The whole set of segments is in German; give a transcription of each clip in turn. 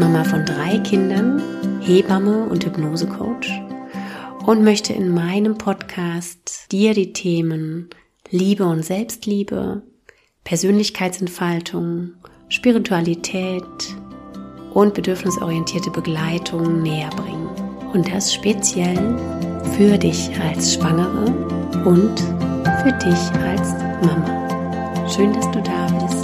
Mama von drei Kindern, Hebamme und Hypnosecoach und möchte in meinem Podcast dir die Themen Liebe und Selbstliebe, Persönlichkeitsentfaltung, Spiritualität und bedürfnisorientierte Begleitung näher bringen. Und das speziell für dich als Schwangere und für dich als Mama. Schön, dass du da bist.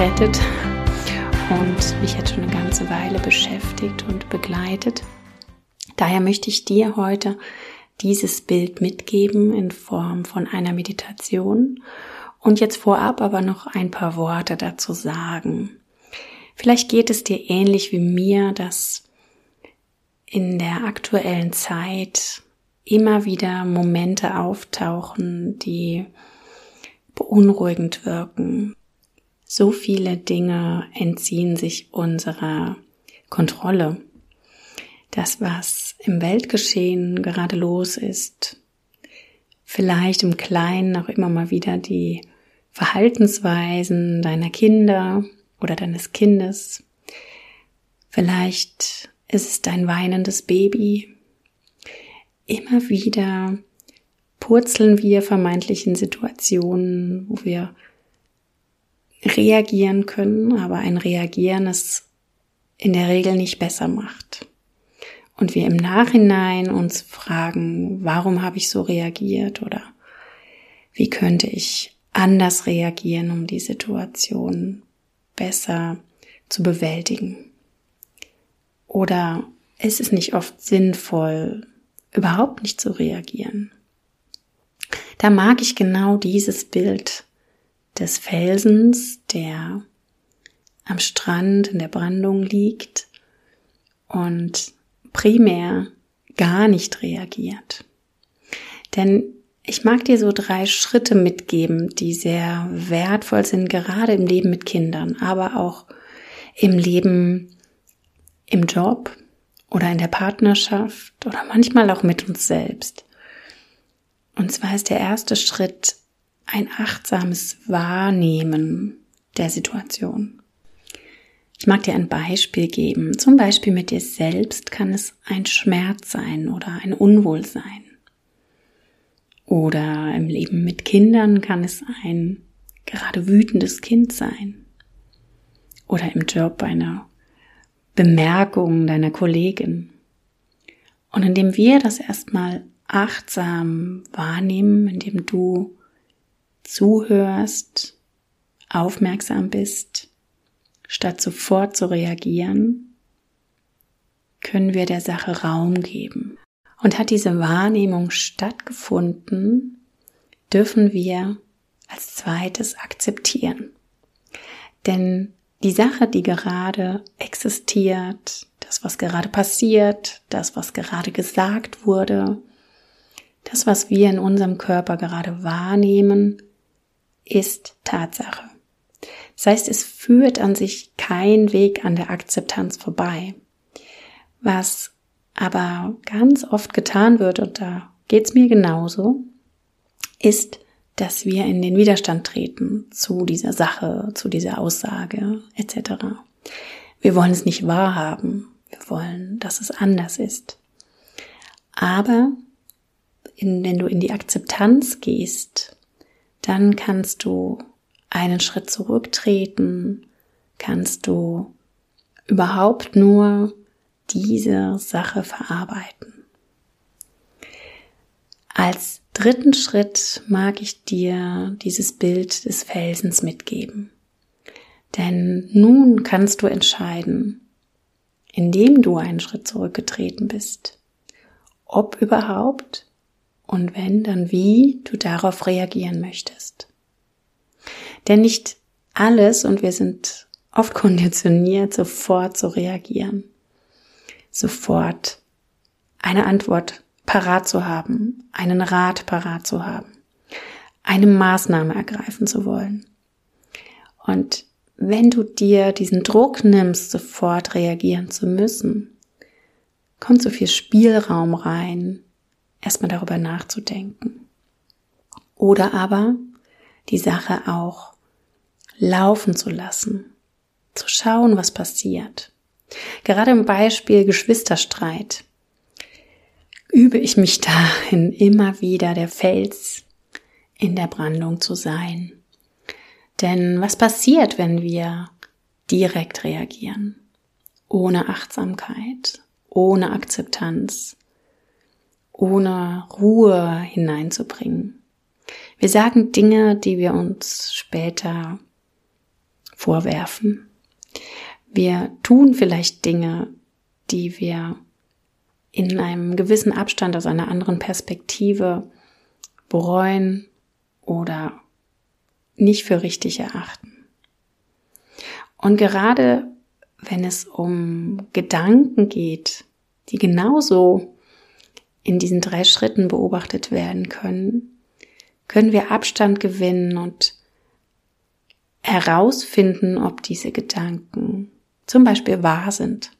Hinweg rettet und mich jetzt schon eine ganze Weile beschäftigt und begleitet. Daher möchte ich dir heute dieses Bild mitgeben in Form von einer Meditation und jetzt vorab aber noch ein paar Worte dazu sagen. Vielleicht geht es dir ähnlich wie mir, dass in der aktuellen Zeit immer wieder Momente auftauchen, die beunruhigend wirken. So viele Dinge entziehen sich unserer Kontrolle. Das, was im Weltgeschehen gerade los ist, vielleicht im Kleinen auch immer mal wieder die Verhaltensweisen deiner Kinder oder deines Kindes. Vielleicht ist es dein weinendes Baby. Immer wieder purzeln wir vermeintlichen Situationen, wo wir reagieren können, aber ein Reagieren es in der Regel nicht besser macht. Und wir im Nachhinein uns fragen, warum habe ich so reagiert oder wie könnte ich anders reagieren, um die Situation besser zu bewältigen. Oder ist es nicht oft sinnvoll, überhaupt nicht zu reagieren? Da mag ich genau dieses Bild des Felsens, der am Strand in der Brandung liegt und primär gar nicht reagiert. Denn ich mag dir so drei Schritte mitgeben, die sehr wertvoll sind, gerade im Leben mit Kindern, aber auch im Leben im Job oder in der Partnerschaft oder manchmal auch mit uns selbst. Und zwar ist der erste Schritt ein achtsames Wahrnehmen der Situation. Ich mag dir ein Beispiel geben. Zum Beispiel mit dir selbst kann es ein Schmerz sein oder ein Unwohlsein. Oder im Leben mit Kindern kann es ein gerade wütendes Kind sein. Oder im Job eine Bemerkung deiner Kollegin. Und indem wir das erstmal achtsam wahrnehmen, indem du zuhörst, aufmerksam bist, statt sofort zu reagieren, können wir der Sache Raum geben. Und hat diese Wahrnehmung stattgefunden, dürfen wir als zweites akzeptieren. Denn die Sache, die gerade existiert, das, was gerade passiert, das, was gerade gesagt wurde, das, was wir in unserem Körper gerade wahrnehmen, ist Tatsache. Das heißt, es führt an sich kein Weg an der Akzeptanz vorbei. Was aber ganz oft getan wird, und da geht's mir genauso, ist, dass wir in den Widerstand treten zu dieser Sache, zu dieser Aussage etc. Wir wollen es nicht wahrhaben. Wir wollen, dass es anders ist. Aber in, wenn du in die Akzeptanz gehst, dann kannst du einen Schritt zurücktreten, kannst du überhaupt nur diese Sache verarbeiten. Als dritten Schritt mag ich dir dieses Bild des Felsens mitgeben. Denn nun kannst du entscheiden, indem du einen Schritt zurückgetreten bist, ob überhaupt und wenn, dann wie du darauf reagieren möchtest. Denn nicht alles, und wir sind oft konditioniert, sofort zu reagieren, sofort eine Antwort parat zu haben, einen Rat parat zu haben, eine Maßnahme ergreifen zu wollen. Und wenn du dir diesen Druck nimmst, sofort reagieren zu müssen, kommt so viel Spielraum rein, erstmal darüber nachzudenken. Oder aber die Sache auch laufen zu lassen, zu schauen, was passiert. Gerade im Beispiel Geschwisterstreit übe ich mich dahin, immer wieder der Fels in der Brandung zu sein. Denn was passiert, wenn wir direkt reagieren? Ohne Achtsamkeit, ohne Akzeptanz, ohne Ruhe hineinzubringen. Wir sagen Dinge, die wir uns später vorwerfen. Wir tun vielleicht Dinge, die wir in einem gewissen Abstand aus einer anderen Perspektive bereuen oder nicht für richtig erachten. Und gerade wenn es um Gedanken geht, die genauso in diesen drei Schritten beobachtet werden können, können wir Abstand gewinnen und herausfinden, ob diese Gedanken zum Beispiel wahr sind.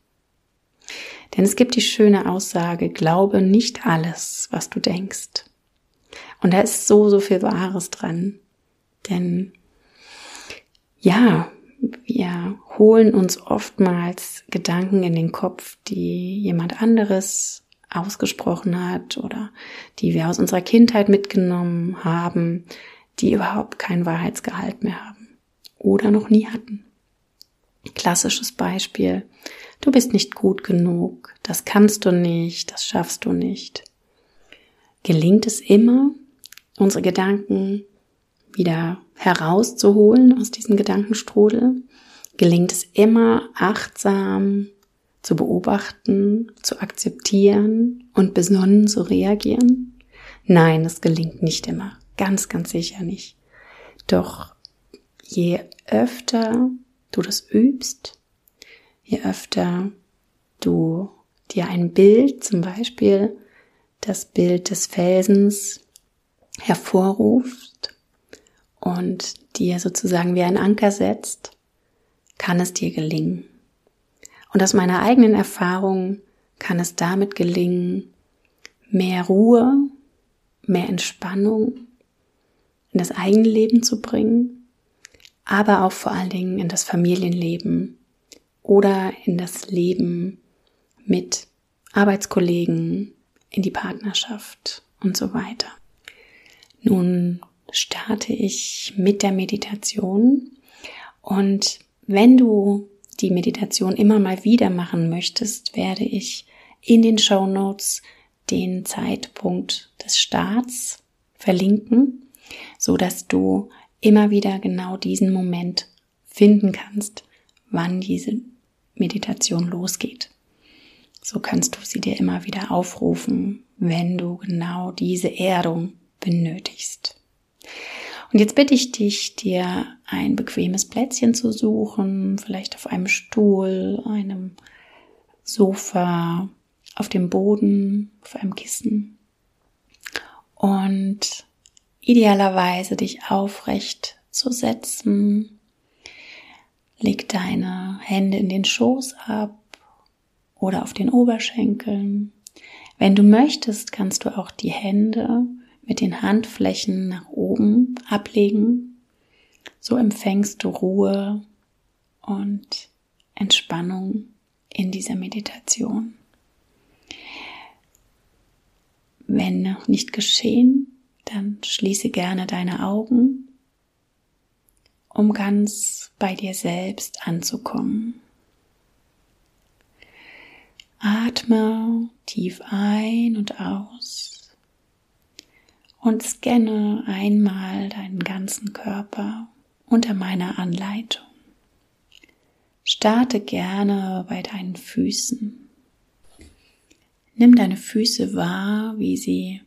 Denn es gibt die schöne Aussage, glaube nicht alles, was du denkst. Und da ist so, so viel Wahres dran. Denn ja, wir holen uns oftmals Gedanken in den Kopf, die jemand anderes ausgesprochen hat oder die wir aus unserer Kindheit mitgenommen haben, die überhaupt kein Wahrheitsgehalt mehr haben oder noch nie hatten. Klassisches Beispiel. Du bist nicht gut genug, das kannst du nicht, das schaffst du nicht. Gelingt es immer, unsere Gedanken wieder herauszuholen aus diesem Gedankenstrudel? Gelingt es immer achtsam zu beobachten, zu akzeptieren und besonnen zu reagieren? Nein, es gelingt nicht immer. Ganz, ganz sicher nicht. Doch je öfter du das übst, je öfter du dir ein Bild, zum Beispiel das Bild des Felsens, hervorrufst und dir sozusagen wie ein Anker setzt, kann es dir gelingen. Und aus meiner eigenen Erfahrung kann es damit gelingen, mehr Ruhe, mehr Entspannung in das eigene Leben zu bringen, aber auch vor allen Dingen in das Familienleben oder in das Leben mit Arbeitskollegen, in die Partnerschaft und so weiter. Nun starte ich mit der Meditation und wenn du die Meditation immer mal wieder machen möchtest, werde ich in den Show Notes den Zeitpunkt des Starts verlinken, so dass du immer wieder genau diesen Moment finden kannst, wann diese Meditation losgeht. So kannst du sie dir immer wieder aufrufen, wenn du genau diese Erdung benötigst. Und jetzt bitte ich dich, dir ein bequemes Plätzchen zu suchen, vielleicht auf einem Stuhl, einem Sofa, auf dem Boden, auf einem Kissen. Und idealerweise dich aufrecht zu setzen. Leg deine Hände in den Schoß ab oder auf den Oberschenkeln. Wenn du möchtest, kannst du auch die Hände mit den Handflächen nach oben ablegen. So empfängst du Ruhe und Entspannung in dieser Meditation. Wenn noch nicht geschehen, dann schließe gerne deine Augen, um ganz bei dir selbst anzukommen. Atme tief ein und aus und scanne einmal deinen ganzen Körper unter meiner Anleitung. Starte gerne bei deinen Füßen. Nimm deine Füße wahr, wie sie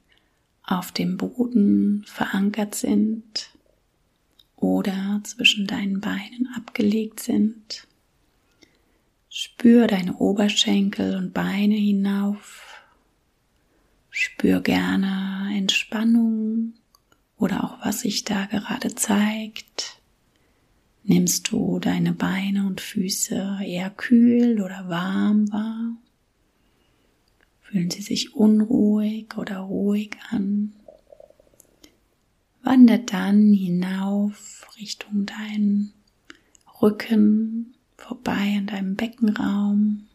auf dem Boden verankert sind oder zwischen deinen Beinen abgelegt sind. Spür deine Oberschenkel und Beine hinauf. Spür gerne Entspannung oder auch was sich da gerade zeigt. Nimmst du deine Beine und Füße eher kühl oder warm wahr? Fühlen sie sich unruhig oder ruhig an? Wandert dann hinauf Richtung deinen Rücken, vorbei an deinem Beckenraum.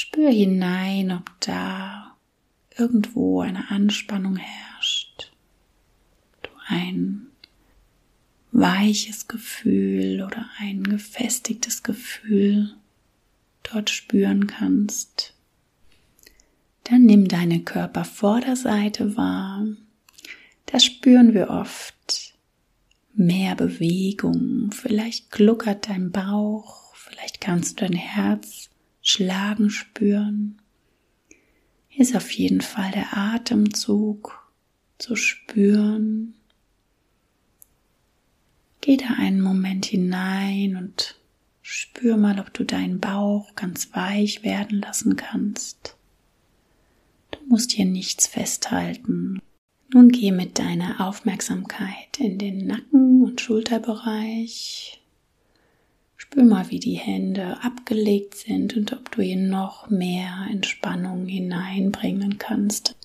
Spür hinein, ob da irgendwo eine Anspannung herrscht. Du ein weiches Gefühl oder ein gefestigtes Gefühl dort spüren kannst. Dann nimm deine Körpervorderseite wahr. Da spüren wir oft mehr Bewegung. Vielleicht gluckert dein Bauch. Vielleicht kannst du dein Herz schlagen spüren. Hier ist auf jeden Fall der Atemzug zu spüren. Geh da einen Moment hinein und spür mal, ob du deinen Bauch ganz weich werden lassen kannst. Du musst hier nichts festhalten. Nun geh mit deiner Aufmerksamkeit in den Nacken- und Schulterbereich. Spür mal, wie die Hände abgelegt sind und ob du hier noch mehr Entspannung hineinbringen kannst.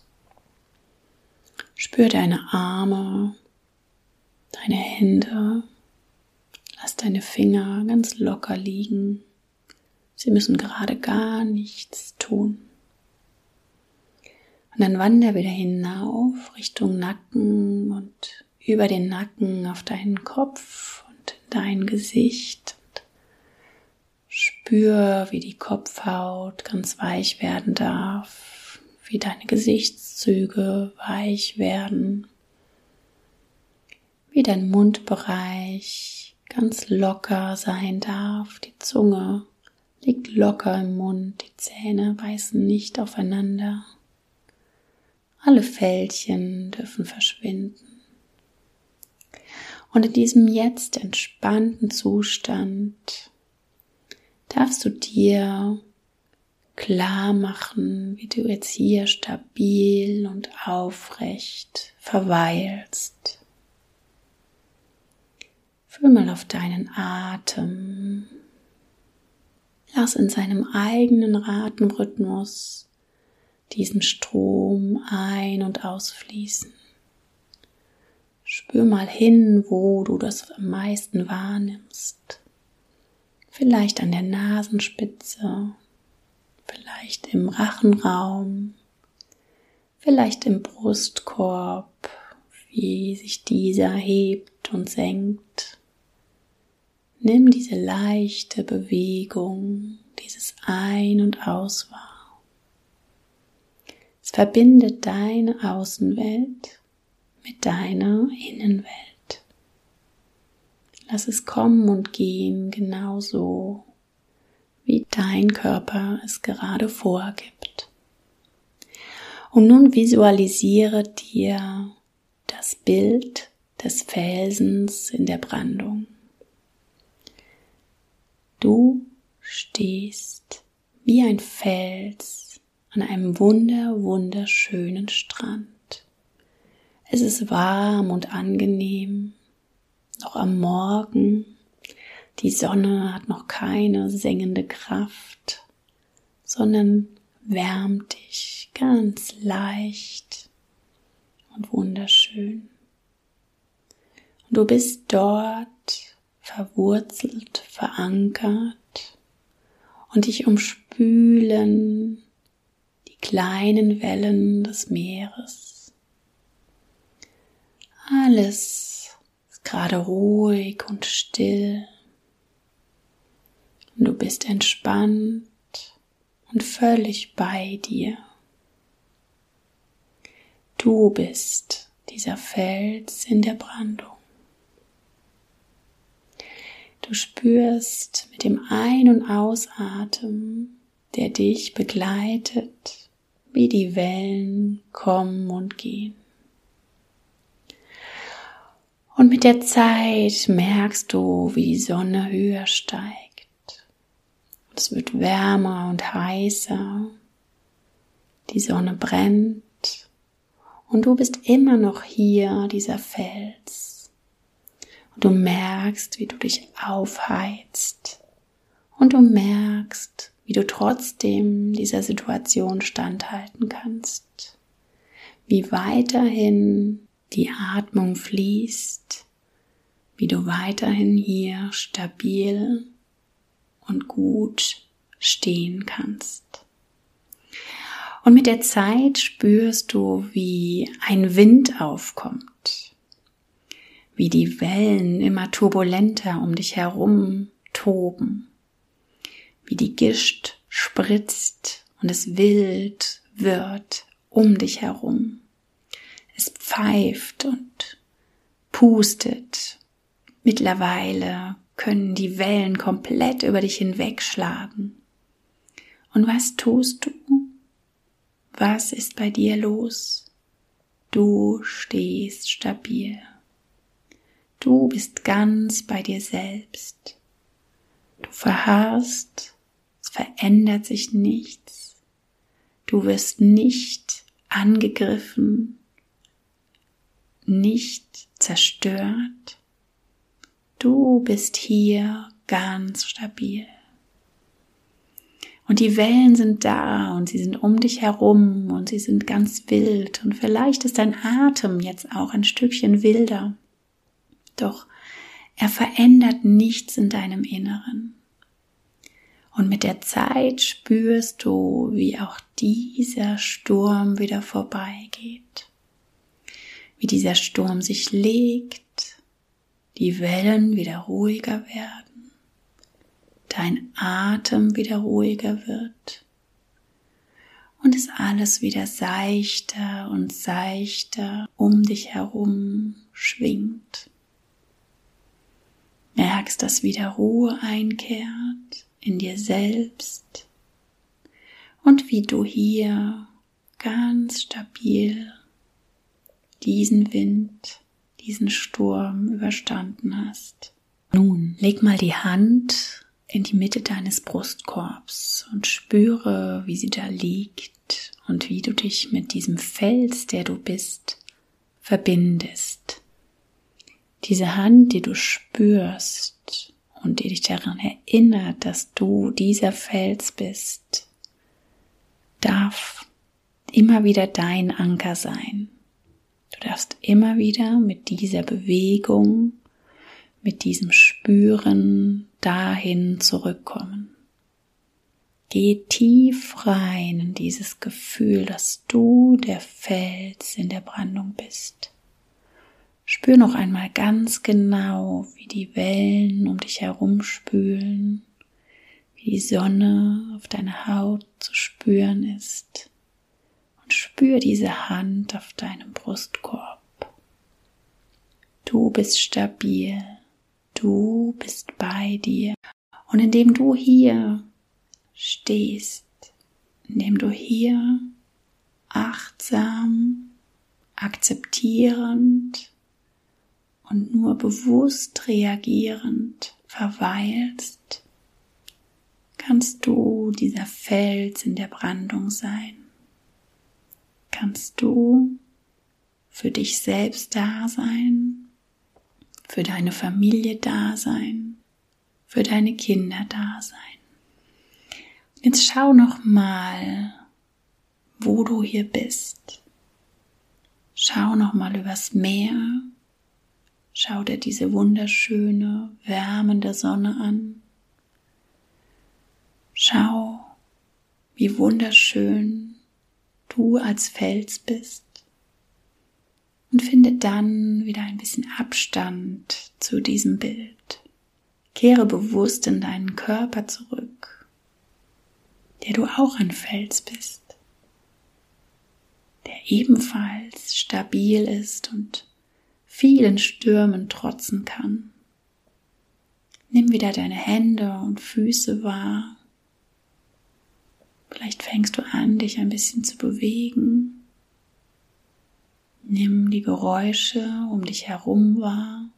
Spür deine Arme, deine Hände. Lass deine Finger ganz locker liegen. Sie müssen gerade gar nichts tun. Und dann wander wieder hinauf Richtung Nacken und über den Nacken auf deinen Kopf und dein Gesicht. Spür, wie die Kopfhaut ganz weich werden darf, wie deine Gesichtszüge weich werden wie dein Mundbereich ganz locker sein darf. Die Zunge liegt locker im Mund, die Zähne beißen nicht aufeinander. Alle Fältchen dürfen verschwinden. Und in diesem jetzt entspannten Zustand darfst du dir klar machen, wie du jetzt hier stabil und aufrecht verweilst. Fühl mal auf deinen Atem. Lass in seinem eigenen Atemrhythmus diesen Strom ein- und ausfließen. Spür mal hin, wo du das am meisten wahrnimmst. Vielleicht an der Nasenspitze, vielleicht im Rachenraum, vielleicht im Brustkorb, wie sich dieser hebt und senkt. Nimm diese leichte Bewegung, dieses Ein- und Aus wahr. Es verbindet deine Außenwelt mit deiner Innenwelt. Lass es kommen und gehen genauso, wie dein Körper es gerade vorgibt. Und nun visualisiere dir das Bild des Felsens in der Brandung. Du stehst wie ein Fels an einem wunder, wunderschönen Strand. Es ist warm und angenehm, noch am Morgen. Die Sonne hat noch keine sengende Kraft, sondern wärmt dich ganz leicht und wunderschön. Und du bist dort verwurzelt, verankert und dich umspülen die kleinen Wellen des Meeres. Alles gerade ruhig und still und du bist entspannt und völlig bei dir. Du bist dieser Fels in der Brandung. Du spürst mit dem Ein- und Ausatmen, der dich begleitet, wie die Wellen kommen und gehen. Und mit der Zeit merkst du, wie die Sonne höher steigt. Es wird wärmer und heißer. Die Sonne brennt. Und du bist immer noch hier, dieser Fels. Und du merkst, wie du dich aufheizt. Und du merkst, wie du trotzdem dieser Situation standhalten kannst. Wie weiterhin die Atmung fließt, wie du weiterhin hier stabil und gut stehen kannst. Und mit der Zeit spürst du, wie ein Wind aufkommt, wie die Wellen immer turbulenter um dich herum toben, wie die Gischt spritzt und es wild wird um dich herum. Es pfeift und pustet. Mittlerweile können die Wellen komplett über dich hinwegschlagen. Und was tust du? Was ist bei dir los? Du stehst stabil. Du bist ganz bei dir selbst. Du verharrst, es verändert sich nichts. Du wirst nicht angegriffen, nicht zerstört. Du bist hier ganz stabil. Und die Wellen sind da und sie sind um dich herum und sie sind ganz wild und vielleicht ist dein Atem jetzt auch ein Stückchen wilder. Doch er verändert nichts in deinem Inneren. Und mit der Zeit spürst du, wie auch dieser Sturm wieder vorbeigeht. Wie dieser Sturm sich legt, die Wellen wieder ruhiger werden dein Atem wieder ruhiger wird und es alles wieder seichter und seichter um dich herum schwingt. Merkst, dass wieder Ruhe einkehrt in dir selbst und wie du hier ganz stabil diesen Wind, diesen Sturm überstanden hast. Nun leg mal die Hand in die Mitte deines Brustkorbs und spüre, wie sie da liegt und wie du dich mit diesem Fels, der du bist, verbindest. Diese Hand, die du spürst und die dich daran erinnert, dass du dieser Fels bist, darf immer wieder dein Anker sein. Du darfst immer wieder mit dieser Bewegung mit diesem Spüren dahin zurückkommen. Geh tief rein in dieses Gefühl, dass du der Fels in der Brandung bist. Spür noch einmal ganz genau, wie die Wellen um dich herum spülen, wie die Sonne auf deiner Haut zu spüren ist. Spür diese Hand auf deinem Brustkorb. Du bist stabil. Du bist bei dir. Und indem du hier stehst, indem du hier achtsam, akzeptierend und nur bewusst reagierend verweilst, kannst du dieser Fels in der Brandung sein. Kannst du für dich selbst da sein für deine Familie da sein, für deine Kinder da sein. Jetzt schau noch mal, wo du hier bist. Schau noch mal übers Meer. Schau dir diese wunderschöne, wärmende Sonne an. Schau, wie wunderschön du als Fels bist und finde dann wieder ein bisschen Abstand zu diesem Bild. Kehre bewusst in deinen Körper zurück, der du auch ein Fels bist, der ebenfalls stabil ist und vielen Stürmen trotzen kann. Nimm wieder deine Hände und Füße wahr. Vielleicht fängst du an, dich ein bisschen zu bewegen. Nimm die Geräusche um dich herum wahr.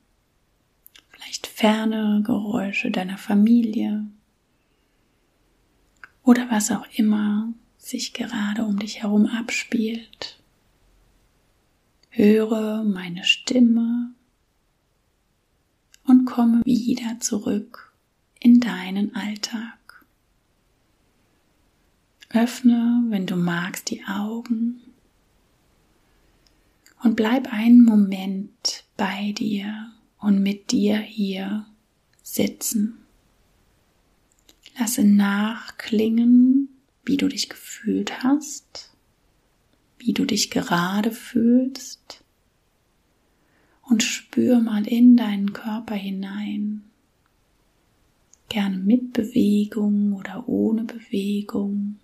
vielleicht ferne Geräusche deiner Familie oder was auch immer sich gerade um dich herum abspielt. Höre meine Stimme und komme wieder zurück in deinen Alltag. Öffne, wenn du magst, die Augen und bleib einen Moment bei dir und mit dir hier sitzen. Lasse nachklingen, wie du dich gefühlt hast, wie du dich gerade fühlst und spür mal in deinen Körper hinein. Gerne mit Bewegung oder ohne Bewegung,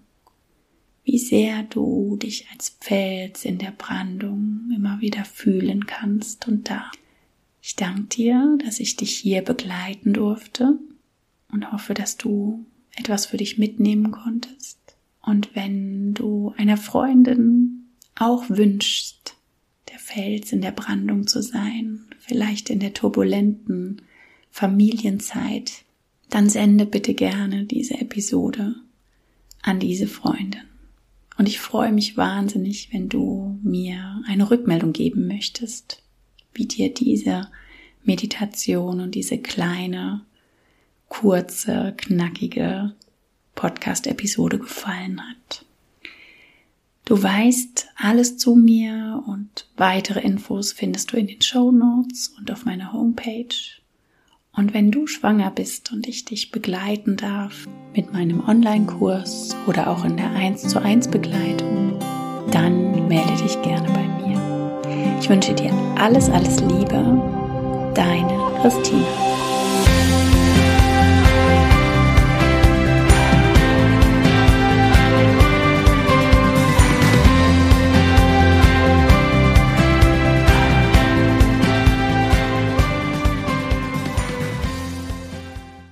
wie sehr du dich als Fels in der Brandung immer wieder fühlen kannst und da. Ich danke dir, dass ich dich hier begleiten durfte und hoffe, dass du etwas für dich mitnehmen konntest. Und wenn du einer Freundin auch wünschst, der Fels in der Brandung zu sein, vielleicht in der turbulenten Familienzeit, dann sende bitte gerne diese Episode an diese Freundin. Und ich freue mich wahnsinnig, wenn du mir eine Rückmeldung geben möchtest, wie dir diese Meditation und diese kleine, kurze, knackige Podcast-Episode gefallen hat. Du weißt alles zu mir und weitere Infos findest du in den Show Notes und auf meiner Homepage. Und wenn du schwanger bist und ich dich begleiten darf mit meinem Online-Kurs oder auch in der 1 zu 1 Begleitung, dann melde dich gerne bei mir. Ich wünsche dir alles, alles Liebe. Deine Christina.